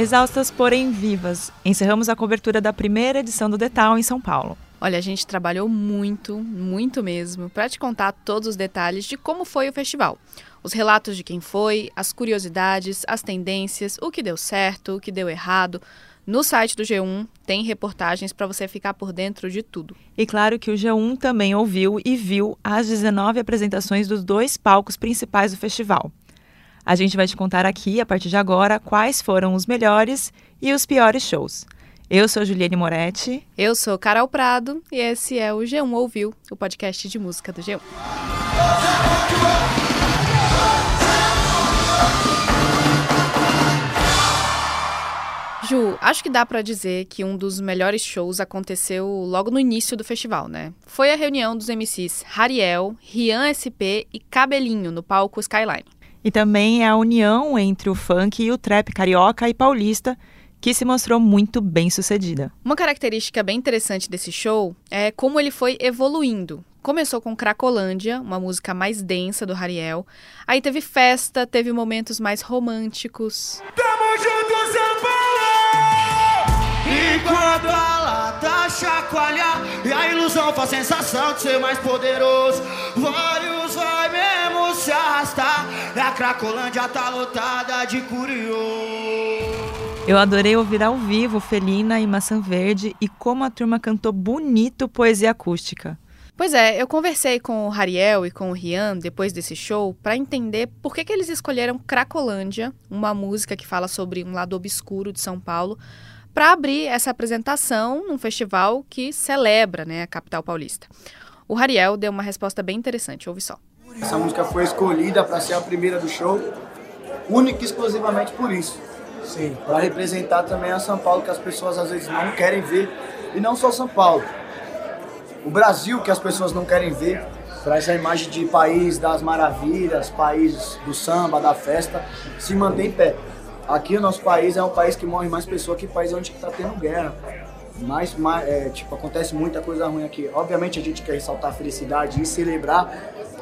Exaustas, porém vivas, encerramos a cobertura da primeira edição do Detal em São Paulo. Olha, a gente trabalhou muito, muito mesmo, para te contar todos os detalhes de como foi o festival. Os relatos de quem foi, as curiosidades, as tendências, o que deu certo, o que deu errado. No site do G1 tem reportagens para você ficar por dentro de tudo. E claro que o G1 também ouviu e viu as 19 apresentações dos dois palcos principais do festival. A gente vai te contar aqui, a partir de agora, quais foram os melhores e os piores shows. Eu sou Juliane Moretti. Eu sou Carol Prado e esse é o G1 Ouviu, o podcast de música do G1. Ju, acho que dá para dizer que um dos melhores shows aconteceu logo no início do festival, né? Foi a reunião dos MCs Hariel, Rian SP e Cabelinho no palco Skyline. E também é a união entre o funk e o trap carioca e paulista, que se mostrou muito bem sucedida. Uma característica bem interessante desse show é como ele foi evoluindo. Começou com Cracolândia, uma música mais densa do Hariel. Aí teve festa, teve momentos mais românticos. Tamo junto, São Paulo! E quando a lata chacoalha E a ilusão faz sensação de ser mais poderoso Vários vai mesmo se arrastar a Cracolândia tá lotada de curioso eu adorei ouvir ao vivo Felina e Maçã Verde e como a turma cantou bonito poesia acústica. Pois é, eu conversei com o Hariel e com o Rian depois desse show para entender por que, que eles escolheram Cracolândia, uma música que fala sobre um lado obscuro de São Paulo, para abrir essa apresentação num festival que celebra né, a capital paulista. O Hariel deu uma resposta bem interessante, ouve só. Essa música foi escolhida para ser a primeira do show, única e exclusivamente por isso. Sim. Para representar também a São Paulo, que as pessoas às vezes não querem ver. E não só São Paulo. O Brasil, que as pessoas não querem ver, para essa imagem de país das maravilhas, país do samba, da festa, se mantém em pé. Aqui o nosso país é um país que morre mais pessoas que país onde está tendo guerra. Mas, mais, é, tipo, acontece muita coisa ruim aqui. Obviamente a gente quer ressaltar a felicidade e celebrar,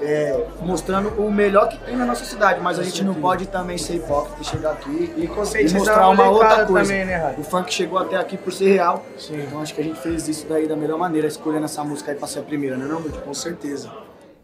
é, mostrando o melhor que tem na nossa cidade, mas a gente não pode também ser hipócrita e chegar aqui e, e mostrar uma outra coisa. Também, né, o funk chegou até aqui por ser real, Sim. então acho que a gente fez isso daí da melhor maneira, escolhendo essa música aí para ser a primeira, né, não, Com certeza.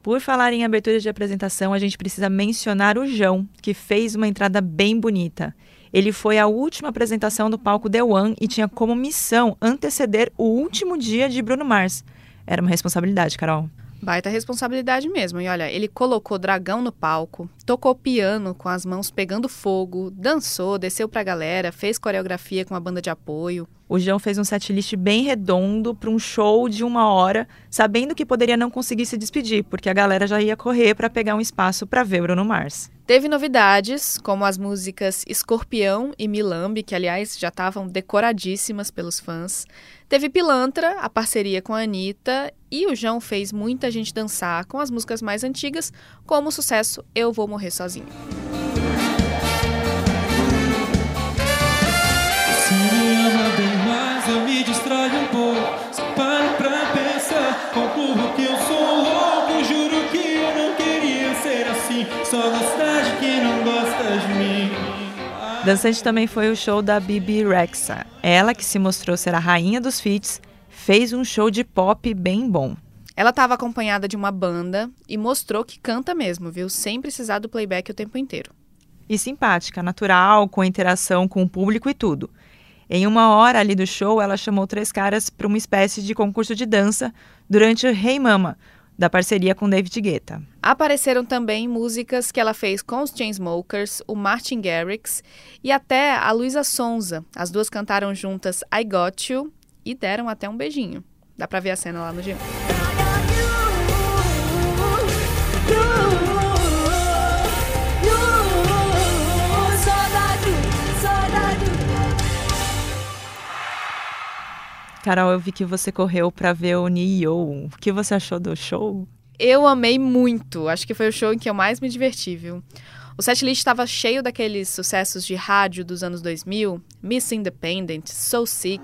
Por falar em abertura de apresentação, a gente precisa mencionar o João, que fez uma entrada bem bonita. Ele foi a última apresentação do palco The One e tinha como missão anteceder o último dia de Bruno Mars. Era uma responsabilidade, Carol. Baita responsabilidade mesmo. E olha, ele colocou dragão no palco, tocou piano com as mãos pegando fogo, dançou, desceu pra galera, fez coreografia com a banda de apoio. O João fez um setlist bem redondo para um show de uma hora, sabendo que poderia não conseguir se despedir, porque a galera já ia correr para pegar um espaço para ver Bruno Mars. Teve novidades, como as músicas Escorpião e Milambe, que aliás já estavam decoradíssimas pelos fãs. Teve Pilantra, a parceria com a Anitta, e o João fez muita gente dançar com as músicas mais antigas, como o sucesso Eu Vou Morrer Sozinho. Se ama bem mais, eu me distraio um pouco. Só pra pensar, que eu sou louco. Juro que eu não queria ser assim, só gostar. Dançante também foi o show da Bibi Rexa. Ela, que se mostrou ser a rainha dos feats, fez um show de pop bem bom. Ela estava acompanhada de uma banda e mostrou que canta mesmo, viu? Sem precisar do playback o tempo inteiro. E simpática, natural, com interação com o público e tudo. Em uma hora ali do show, ela chamou três caras para uma espécie de concurso de dança durante o Hey Mama, da parceria com David Guetta. Apareceram também músicas que ela fez com os Chainsmokers, o Martin Garrix e até a Luísa Sonza. As duas cantaram juntas I Got You e deram até um beijinho. Dá pra ver a cena lá no G1. Carol, eu vi que você correu para ver o Nio. O que você achou do show? Eu amei muito. Acho que foi o show em que eu mais me diverti, viu? O setlist estava cheio daqueles sucessos de rádio dos anos 2000, Miss Independent, So Sick.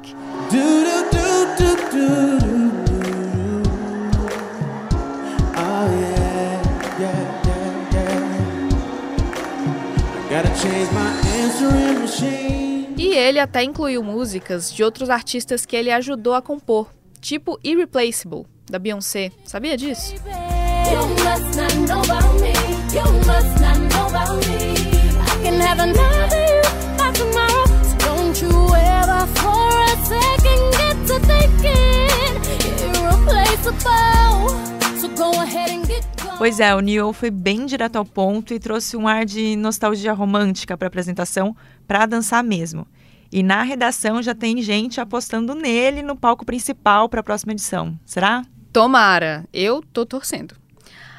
Do, do, do, Gotta change my answering machine. E ele até incluiu músicas de outros artistas que ele ajudou a compor, tipo Irreplaceable, da Beyoncé. Sabia disso? Pois é, o Neil foi bem direto ao ponto e trouxe um ar de nostalgia romântica para a apresentação, para dançar mesmo. E na redação já tem gente apostando nele no palco principal para a próxima edição. Será? Tomara, eu tô torcendo.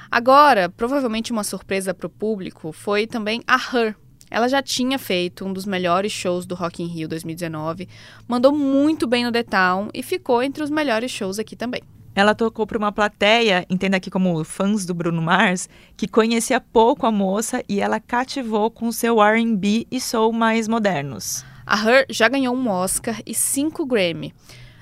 Agora, provavelmente uma surpresa para o público foi também a Her. Ela já tinha feito um dos melhores shows do Rock in Rio 2019, mandou muito bem no The Town e ficou entre os melhores shows aqui também. Ela tocou para uma plateia, entenda aqui como fãs do Bruno Mars, que conhecia pouco a moça e ela cativou com seu R&B e soul mais modernos. A Her já ganhou um Oscar e cinco Grammy.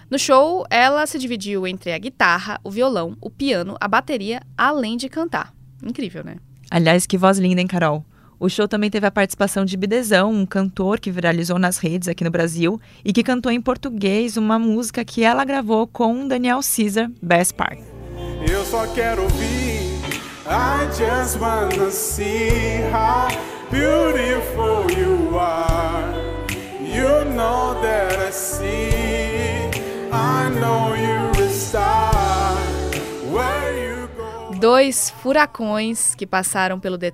No show, ela se dividiu entre a guitarra, o violão, o piano, a bateria, além de cantar. Incrível, né? Aliás, que voz linda, hein, Carol? O show também teve a participação de Bidezão, um cantor que viralizou nas redes aqui no Brasil e que cantou em português uma música que ela gravou com Daniel Caesar, Best Part. Eu só quero ouvir, I just wanna see how beautiful you are. You know that I see, I know you Dois furacões que passaram pelo The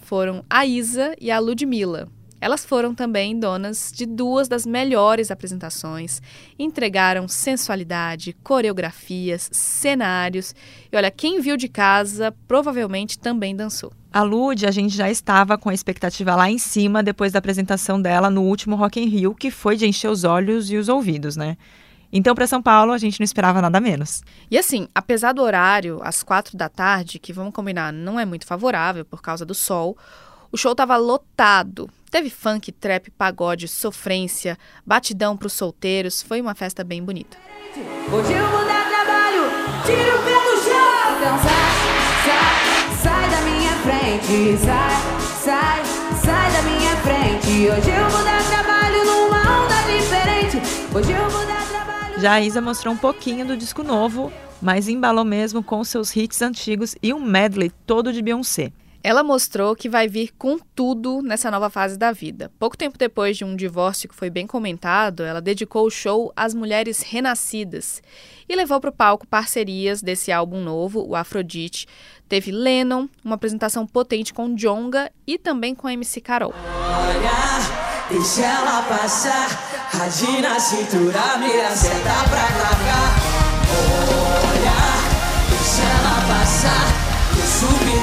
foram a Isa e a Ludmilla. Elas foram também donas de duas das melhores apresentações, entregaram sensualidade, coreografias, cenários. E olha, quem viu de casa provavelmente também dançou. A Lud, a gente já estava com a expectativa lá em cima depois da apresentação dela no último Rock in Rio, que foi de encher os olhos e os ouvidos, né? Então, para São Paulo, a gente não esperava nada menos. E assim, apesar do horário, às quatro da tarde, que vamos combinar, não é muito favorável por causa do sol, o show estava lotado. Teve funk, trap, pagode, sofrência, batidão para os solteiros. Foi uma festa bem bonita. Hoje eu vou dar trabalho, tira o pé do chão. Então sai, sai, sai da minha frente. Sai, sai, sai da minha frente. Hoje eu vou dar trabalho numa onda diferente. Hoje eu vou dar já a Isa mostrou um pouquinho do disco novo, mas embalou mesmo com seus hits antigos e um medley todo de Beyoncé. Ela mostrou que vai vir com tudo nessa nova fase da vida. Pouco tempo depois de um divórcio que foi bem comentado, ela dedicou o show às mulheres renascidas e levou para o palco parcerias desse álbum novo, o Afrodite. Teve Lennon, uma apresentação potente com Jonga e também com a MC Carol. Olha, deixa ela passar. Na cintura, mira, senta pra. Olha, deixa ela passar. Eu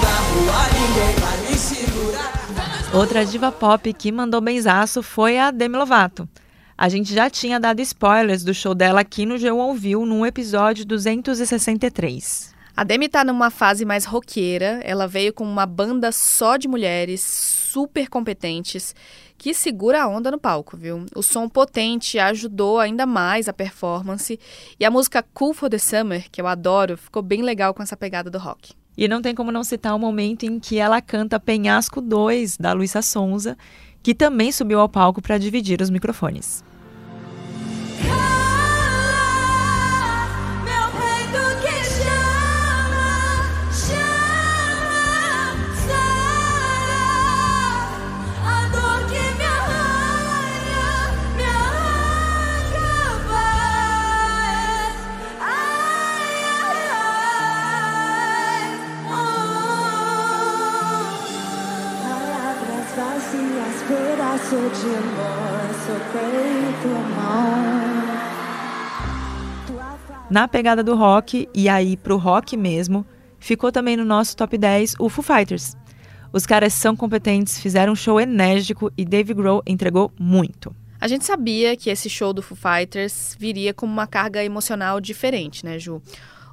a rua, ninguém vai me segurar. Outra diva pop que mandou benzaço foi a Demi Lovato. A gente já tinha dado spoilers do show dela aqui no G1 Ouviu, no episódio 263. A Demi tá numa fase mais roqueira, ela veio com uma banda só de mulheres, super competentes, que segura a onda no palco, viu? O som potente ajudou ainda mais a performance, e a música Cool for the Summer, que eu adoro, ficou bem legal com essa pegada do rock. E não tem como não citar o momento em que ela canta Penhasco 2, da Luísa Sonza, que também subiu ao palco para dividir os microfones. Na pegada do rock, e aí pro rock mesmo, ficou também no nosso top 10 o Foo Fighters. Os caras são competentes, fizeram um show enérgico e Dave Grohl entregou muito. A gente sabia que esse show do Foo Fighters viria com uma carga emocional diferente, né, Ju?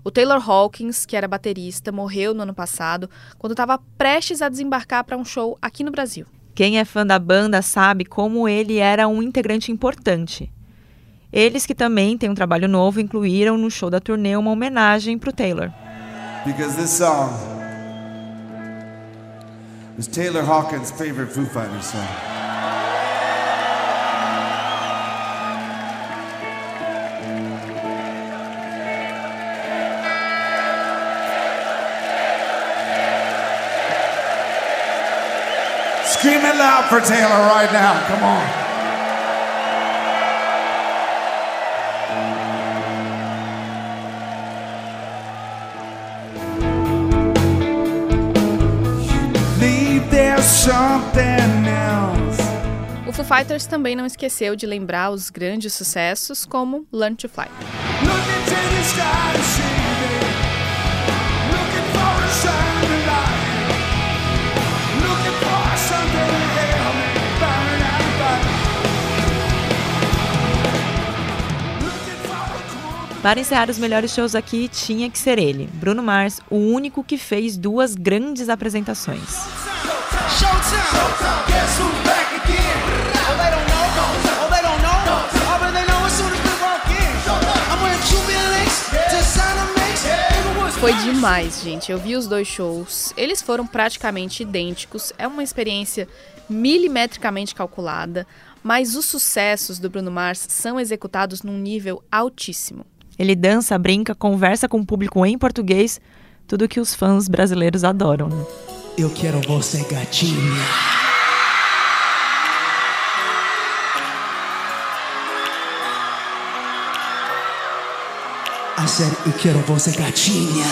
O Taylor Hawkins, que era baterista, morreu no ano passado, quando estava prestes a desembarcar para um show aqui no Brasil. Quem é fã da banda sabe como ele era um integrante importante. Eles que também têm um trabalho novo incluíram no show da turnê uma homenagem para o Taylor. Because this song was Taylor Hawkins' favorite Foo Fighters song. Scream it loud for Taylor right now. Come on. O Foo Fighters também não esqueceu de lembrar os grandes sucessos como Learn to Fly. Para encerrar os melhores shows aqui, tinha que ser ele, Bruno Mars, o único que fez duas grandes apresentações. Foi demais, gente. Eu vi os dois shows. Eles foram praticamente idênticos. É uma experiência milimetricamente calculada, mas os sucessos do Bruno Mars são executados num nível altíssimo. Ele dança, brinca, conversa com o público em português, tudo que os fãs brasileiros adoram. Né? Eu quero você, gatinha. Eu quero você, gatinha.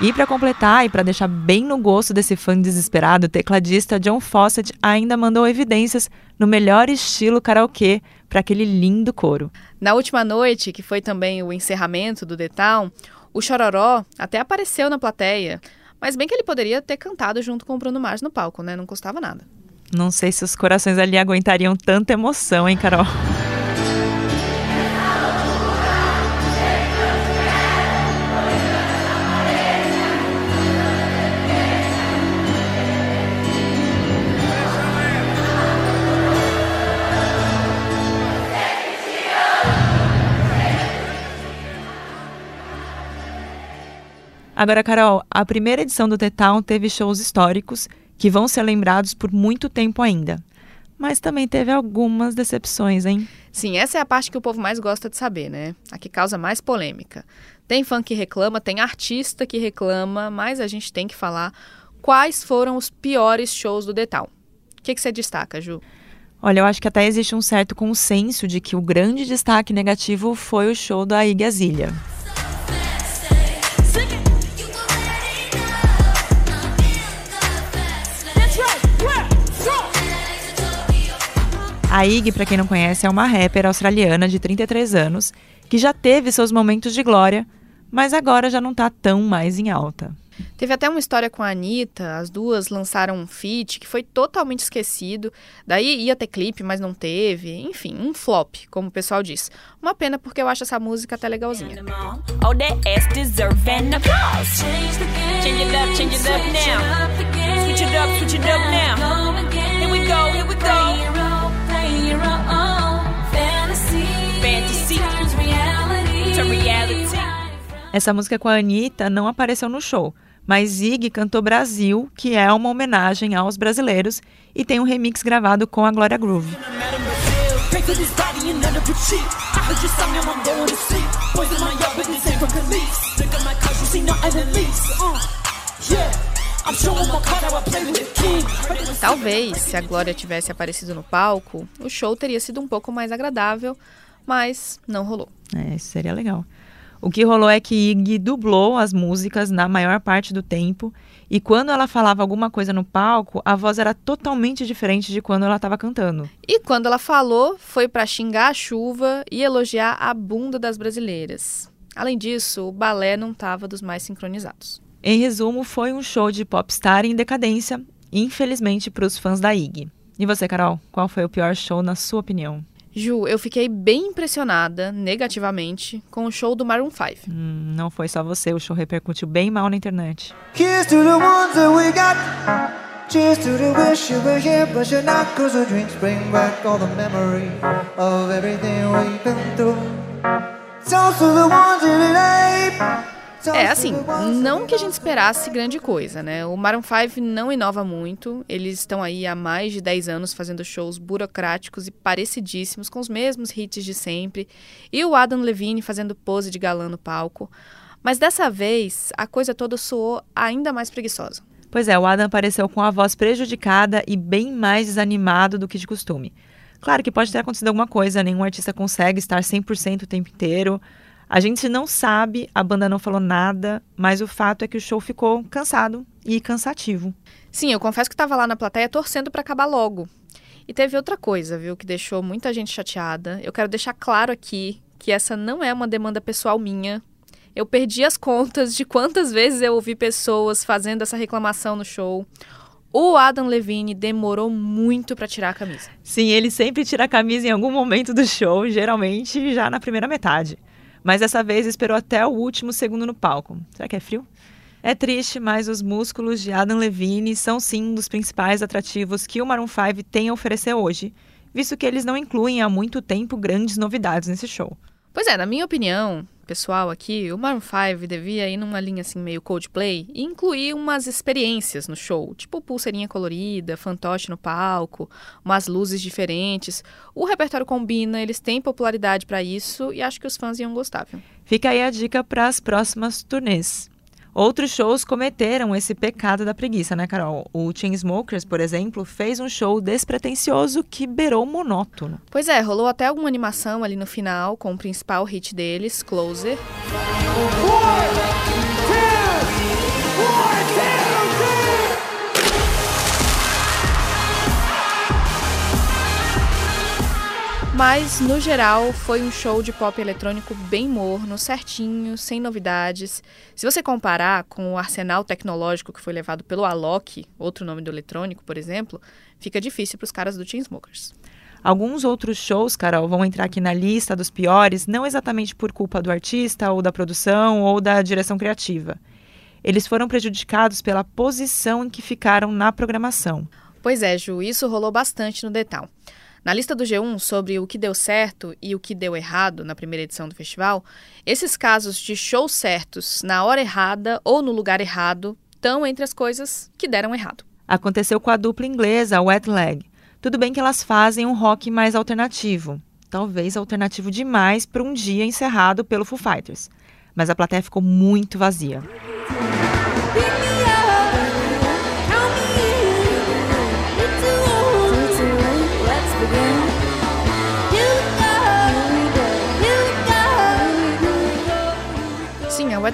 E para completar e para deixar bem no gosto desse fã desesperado, o tecladista John Fawcett ainda mandou evidências no melhor estilo karaokê para aquele lindo coro. Na última noite, que foi também o encerramento do The Town, o Chororó até apareceu na plateia, mas bem que ele poderia ter cantado junto com o Bruno Mars no palco, né? Não custava nada. Não sei se os corações ali aguentariam tanta emoção, hein, Carol? Agora, Carol, a primeira edição do The Town teve shows históricos que vão ser lembrados por muito tempo ainda. Mas também teve algumas decepções, hein? Sim, essa é a parte que o povo mais gosta de saber, né? A que causa mais polêmica. Tem fã que reclama, tem artista que reclama, mas a gente tem que falar quais foram os piores shows do The Town. O que, que você destaca, Ju? Olha, eu acho que até existe um certo consenso de que o grande destaque negativo foi o show da Iggy A Ig, para quem não conhece, é uma rapper australiana de 33 anos que já teve seus momentos de glória, mas agora já não está tão mais em alta. Teve até uma história com a Anitta, as duas lançaram um feat que foi totalmente esquecido. Daí ia ter clipe, mas não teve. Enfim, um flop, como o pessoal diz. Uma pena porque eu acho essa música até legalzinha. Oh, Essa música com a Anitta não apareceu no show, mas Zig cantou Brasil, que é uma homenagem aos brasileiros, e tem um remix gravado com a Glória Groove. Talvez, se a Glória tivesse aparecido no palco, o show teria sido um pouco mais agradável, mas não rolou. É, isso seria legal. O que rolou é que Iggy dublou as músicas na maior parte do tempo e quando ela falava alguma coisa no palco, a voz era totalmente diferente de quando ela estava cantando. E quando ela falou, foi para xingar a chuva e elogiar a bunda das brasileiras. Além disso, o balé não estava dos mais sincronizados. Em resumo, foi um show de popstar em decadência, infelizmente para os fãs da Iggy. E você, Carol, qual foi o pior show na sua opinião? Ju, eu fiquei bem impressionada, negativamente, com o show do Maroon 5. Hum, não foi só você, o show repercutiu bem mal na internet. Cheers to the ones that we got. Cheers to the wish you were here, but you're not. Cause the drinks bring back all the memory of everything we've been through. Toast to the ones that it ain't. É, assim, não que a gente esperasse grande coisa, né? O Maroon 5 não inova muito. Eles estão aí há mais de 10 anos fazendo shows burocráticos e parecidíssimos com os mesmos hits de sempre. E o Adam Levine fazendo pose de galã no palco. Mas dessa vez, a coisa toda soou ainda mais preguiçosa. Pois é, o Adam apareceu com a voz prejudicada e bem mais desanimado do que de costume. Claro que pode ter acontecido alguma coisa, nenhum artista consegue estar 100% o tempo inteiro. A gente não sabe, a banda não falou nada, mas o fato é que o show ficou cansado e cansativo. Sim, eu confesso que estava lá na plateia torcendo para acabar logo. E teve outra coisa, viu, que deixou muita gente chateada. Eu quero deixar claro aqui que essa não é uma demanda pessoal minha. Eu perdi as contas de quantas vezes eu ouvi pessoas fazendo essa reclamação no show. O Adam Levine demorou muito para tirar a camisa. Sim, ele sempre tira a camisa em algum momento do show, geralmente já na primeira metade. Mas dessa vez esperou até o último segundo no palco. Será que é frio? É triste, mas os músculos de Adam Levine são sim um dos principais atrativos que o Maroon 5 tem a oferecer hoje, visto que eles não incluem há muito tempo grandes novidades nesse show. Pois é, na minha opinião, pessoal aqui, o Maroon 5 devia ir numa linha assim meio Coldplay e incluir umas experiências no show, tipo pulseirinha colorida, fantoche no palco, umas luzes diferentes. O repertório combina, eles têm popularidade para isso e acho que os fãs iam gostar, viu? Fica aí a dica para as próximas turnês. Outros shows cometeram esse pecado da preguiça, né, Carol? O Chainsmokers, por exemplo, fez um show despretensioso que beirou monótono. Pois é, rolou até alguma animação ali no final, com o principal hit deles, Closer. Mas, no geral, foi um show de pop eletrônico bem morno, certinho, sem novidades. Se você comparar com o arsenal tecnológico que foi levado pelo Alok, outro nome do eletrônico, por exemplo, fica difícil para os caras do Chainsmokers. Alguns outros shows, Carol, vão entrar aqui na lista dos piores, não exatamente por culpa do artista, ou da produção, ou da direção criativa. Eles foram prejudicados pela posição em que ficaram na programação. Pois é, Ju, isso rolou bastante no Detal. Na lista do G1 sobre o que deu certo e o que deu errado na primeira edição do festival, esses casos de shows certos na hora errada ou no lugar errado estão entre as coisas que deram errado. Aconteceu com a dupla inglesa, Wet Leg. Tudo bem que elas fazem um rock mais alternativo, talvez alternativo demais para um dia encerrado pelo Foo Fighters, mas a plateia ficou muito vazia.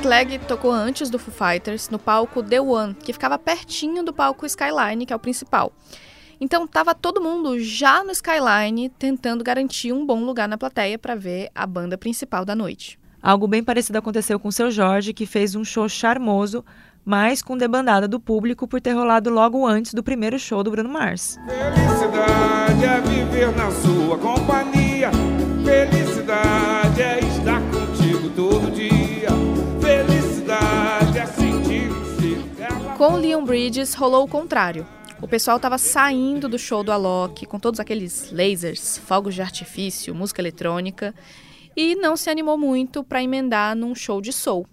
Leg tocou antes do Foo Fighters no palco The One, que ficava pertinho do palco Skyline, que é o principal. Então tava todo mundo já no Skyline tentando garantir um bom lugar na plateia para ver a banda principal da noite. Algo bem parecido aconteceu com o seu Jorge, que fez um show charmoso, mas com debandada do público por ter rolado logo antes do primeiro show do Bruno Mars. Felicidade é viver na sua companhia. Felicidade é Com Leon Bridges rolou o contrário. O pessoal estava saindo do show do Alok com todos aqueles lasers, fogos de artifício, música eletrônica e não se animou muito para emendar num show de soul.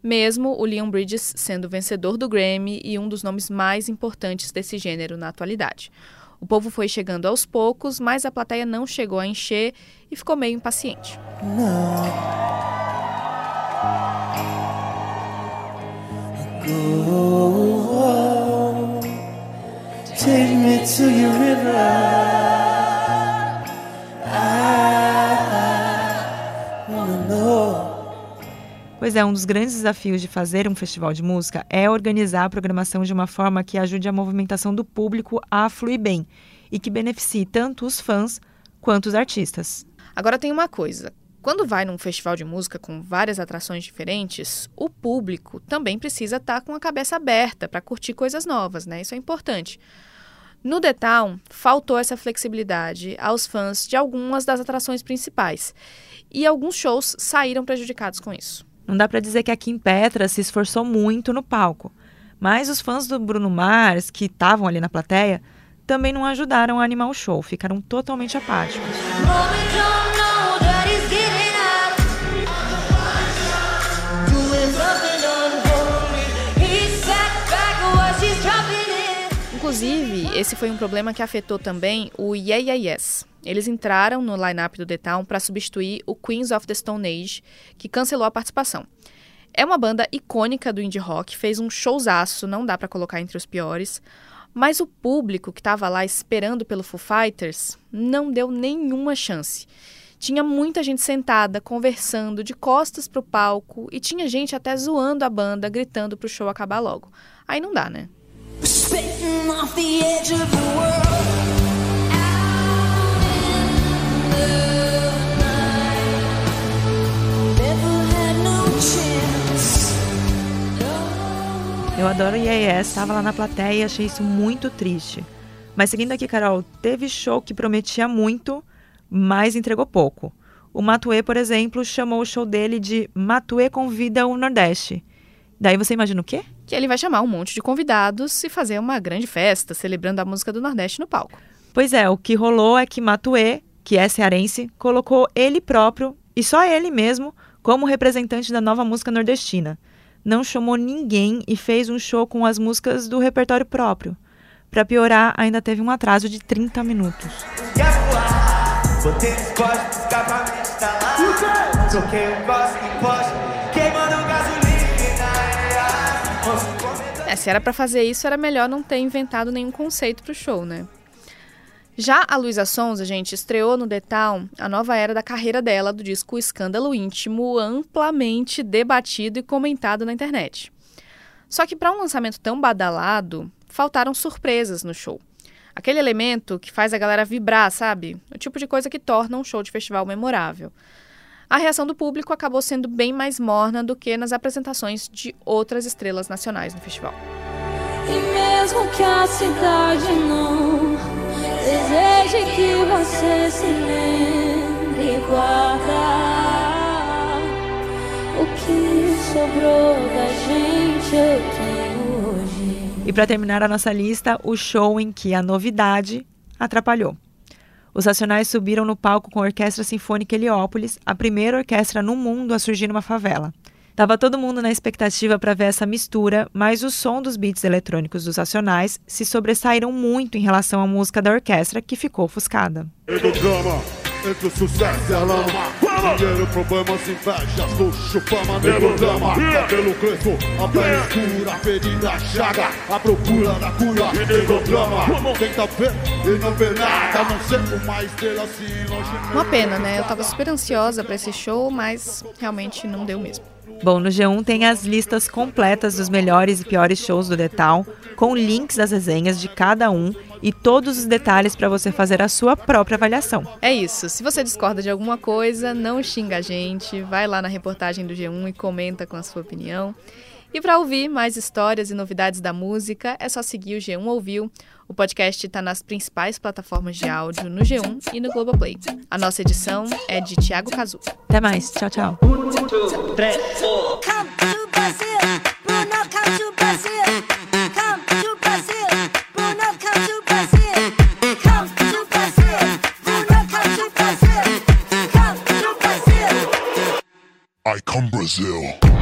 Mesmo o Leon Bridges sendo vencedor do Grammy e um dos nomes mais importantes desse gênero na atualidade. O povo foi chegando aos poucos, mas a plateia não chegou a encher e ficou meio impaciente. Não. Take me to your river. Pois é, um dos grandes desafios de fazer um festival de música é organizar a programação de uma forma que ajude a movimentação do público a fluir bem e que beneficie tanto os fãs quanto os artistas. Agora tem uma coisa: quando vai num festival de música com várias atrações diferentes, o público também precisa estar tá com a cabeça aberta para curtir coisas novas, né? Isso é importante. No The Town, faltou essa flexibilidade aos fãs de algumas das atrações principais. E alguns shows saíram prejudicados com isso. Não dá para dizer que a Kim Petra se esforçou muito no palco, mas os fãs do Bruno Mars, que estavam ali na plateia, também não ajudaram a animar o show, ficaram totalmente apáticos. Inclusive, esse foi um problema que afetou também o Yeah Yeah Yes. Eles entraram no line-up do The Town para substituir o Queens of the Stone Age, que cancelou a participação. É uma banda icônica do indie rock, fez um showzaço, não dá para colocar entre os piores. Mas o público que estava lá esperando pelo Foo Fighters não deu nenhuma chance. Tinha muita gente sentada, conversando, de costas pro palco, e tinha gente até zoando a banda, gritando pro show acabar logo. Aí não dá, né? Eu adoro Yes, estava lá na plateia e achei isso muito triste. Mas seguindo aqui, Carol, teve show que prometia muito, mas entregou pouco. O Matue, por exemplo, chamou o show dele de Matue Convida o Nordeste. Daí você imagina o quê? Que ele vai chamar um monte de convidados e fazer uma grande festa celebrando a música do Nordeste no palco. Pois é, o que rolou é que Matue, que é cearense, colocou ele próprio, e só ele mesmo, como representante da nova música nordestina não chamou ninguém e fez um show com as músicas do repertório próprio. Para piorar, ainda teve um atraso de 30 minutos. É, se era para fazer isso, era melhor não ter inventado nenhum conceito pro show, né? Já a Luísa Sonza, gente, estreou no Town a nova era da carreira dela do disco Escândalo Íntimo, amplamente debatido e comentado na internet. Só que para um lançamento tão badalado, faltaram surpresas no show. Aquele elemento que faz a galera vibrar, sabe? O tipo de coisa que torna um show de festival memorável. A reação do público acabou sendo bem mais morna do que nas apresentações de outras estrelas nacionais no festival. E mesmo que a cidade não Deseje que você se lembre guarda o que sobrou da gente eu tenho hoje. E para terminar a nossa lista, o show em que a novidade atrapalhou. Os Racionais subiram no palco com a Orquestra Sinfônica Heliópolis, a primeira orquestra no mundo a surgir numa favela. Tava todo mundo na expectativa para ver essa mistura, mas o som dos beats eletrônicos dos Racionais se sobressaíram muito em relação à música da orquestra, que ficou ofuscada. Entre Dinheiro, problemas, invejas, luxo, fama, nego drama Cabelo crespo, a pele escura, ferida, chaga. A procura da cura, nego drama. Tenta ver e não vê nada Não ser uma estrela assim longe Uma pena, né? Eu tava super ansiosa para esse show, mas realmente não deu mesmo. Bom, no G1 tem as listas completas dos melhores e piores shows do Detal, com links das resenhas de cada um e todos os detalhes para você fazer a sua própria avaliação. É isso. Se você discorda de alguma coisa, não xinga a gente, vai lá na reportagem do G1 e comenta com a sua opinião. E para ouvir mais histórias e novidades da música, é só seguir o G1 Ouviu. O podcast está nas principais plataformas de áudio, no G1 e no Globoplay. A nossa edição é de Tiago Cazu. Até mais. Tchau, tchau. I come Brazil.